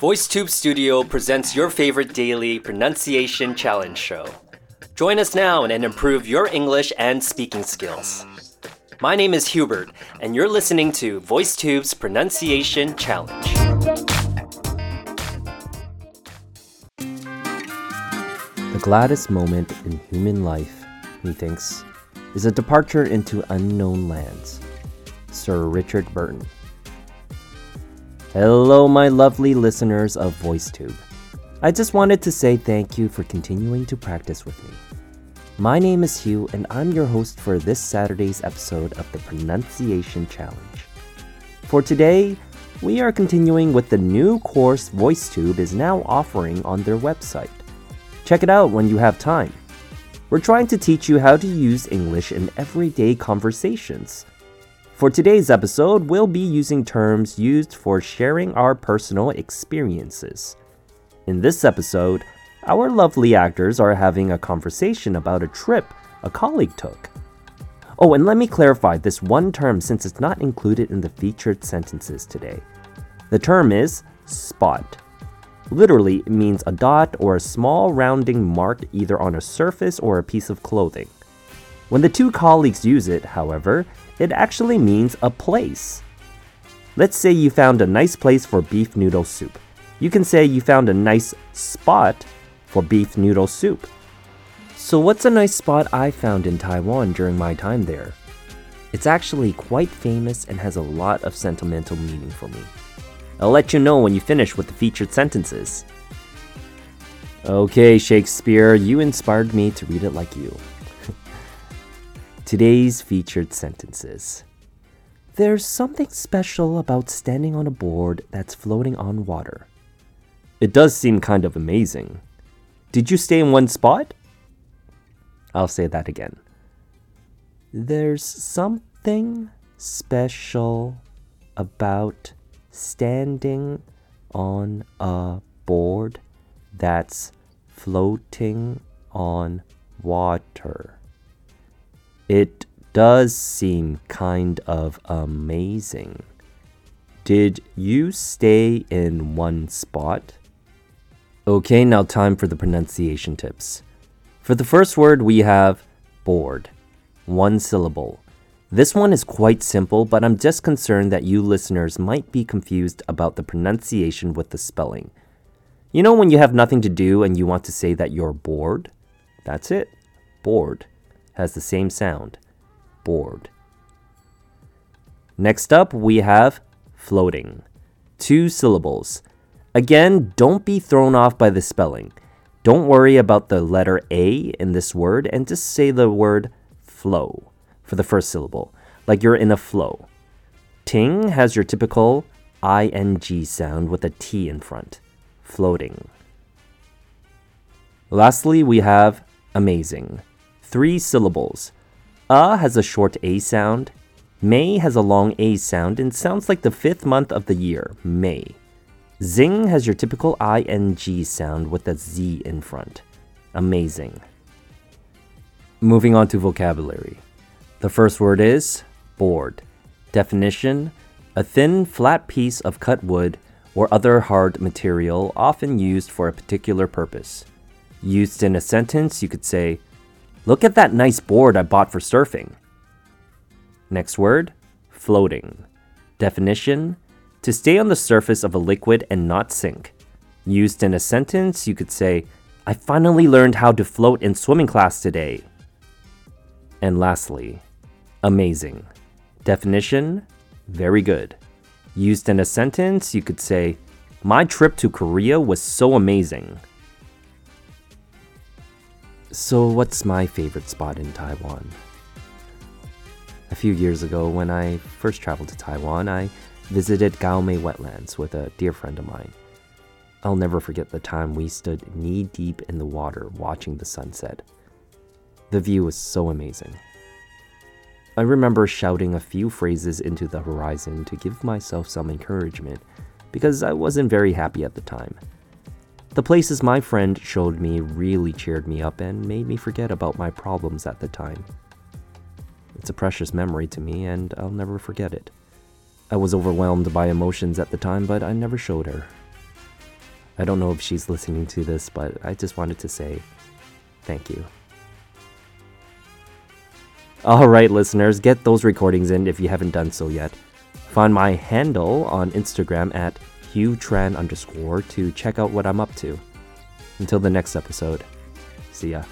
VoiceTube Studio presents your favorite daily pronunciation challenge show. Join us now and improve your English and speaking skills. My name is Hubert, and you're listening to VoiceTube's Pronunciation Challenge. The gladdest moment in human life, methinks, is a departure into unknown lands. Sir Richard Burton. Hello, my lovely listeners of VoiceTube. I just wanted to say thank you for continuing to practice with me. My name is Hugh, and I'm your host for this Saturday's episode of the Pronunciation Challenge. For today, we are continuing with the new course VoiceTube is now offering on their website. Check it out when you have time. We're trying to teach you how to use English in everyday conversations for today's episode, we'll be using terms used for sharing our personal experiences. In this episode, our lovely actors are having a conversation about a trip a colleague took. Oh, and let me clarify this one term since it's not included in the featured sentences today. The term is spot. Literally, it means a dot or a small rounding mark either on a surface or a piece of clothing. When the two colleagues use it, however, it actually means a place. Let's say you found a nice place for beef noodle soup. You can say you found a nice spot for beef noodle soup. So, what's a nice spot I found in Taiwan during my time there? It's actually quite famous and has a lot of sentimental meaning for me. I'll let you know when you finish with the featured sentences. Okay, Shakespeare, you inspired me to read it like you. Today's featured sentences. There's something special about standing on a board that's floating on water. It does seem kind of amazing. Did you stay in one spot? I'll say that again. There's something special about standing on a board that's floating on water. It does seem kind of amazing. Did you stay in one spot? Okay, now time for the pronunciation tips. For the first word, we have bored, one syllable. This one is quite simple, but I'm just concerned that you listeners might be confused about the pronunciation with the spelling. You know, when you have nothing to do and you want to say that you're bored? That's it, bored has the same sound board. Next up, we have floating. Two syllables. Again, don't be thrown off by the spelling. Don't worry about the letter A in this word and just say the word flow for the first syllable, like you're in a flow. Ting has your typical ing sound with a T in front. Floating. Lastly, we have amazing three syllables. A has a short A sound. May has a long A sound and sounds like the fifth month of the year, May. Zing has your typical ing sound with a Z in front. Amazing. Moving on to vocabulary. The first word is board. Definition a thin, flat piece of cut wood or other hard material often used for a particular purpose. Used in a sentence, you could say, Look at that nice board I bought for surfing. Next word floating. Definition to stay on the surface of a liquid and not sink. Used in a sentence, you could say, I finally learned how to float in swimming class today. And lastly, amazing. Definition very good. Used in a sentence, you could say, My trip to Korea was so amazing. So, what's my favorite spot in Taiwan? A few years ago, when I first traveled to Taiwan, I visited Gaomei wetlands with a dear friend of mine. I'll never forget the time we stood knee deep in the water watching the sunset. The view was so amazing. I remember shouting a few phrases into the horizon to give myself some encouragement because I wasn't very happy at the time. The places my friend showed me really cheered me up and made me forget about my problems at the time. It's a precious memory to me, and I'll never forget it. I was overwhelmed by emotions at the time, but I never showed her. I don't know if she's listening to this, but I just wanted to say thank you. Alright, listeners, get those recordings in if you haven't done so yet. Find my handle on Instagram at HughTran underscore to check out what I'm up to. Until the next episode, see ya.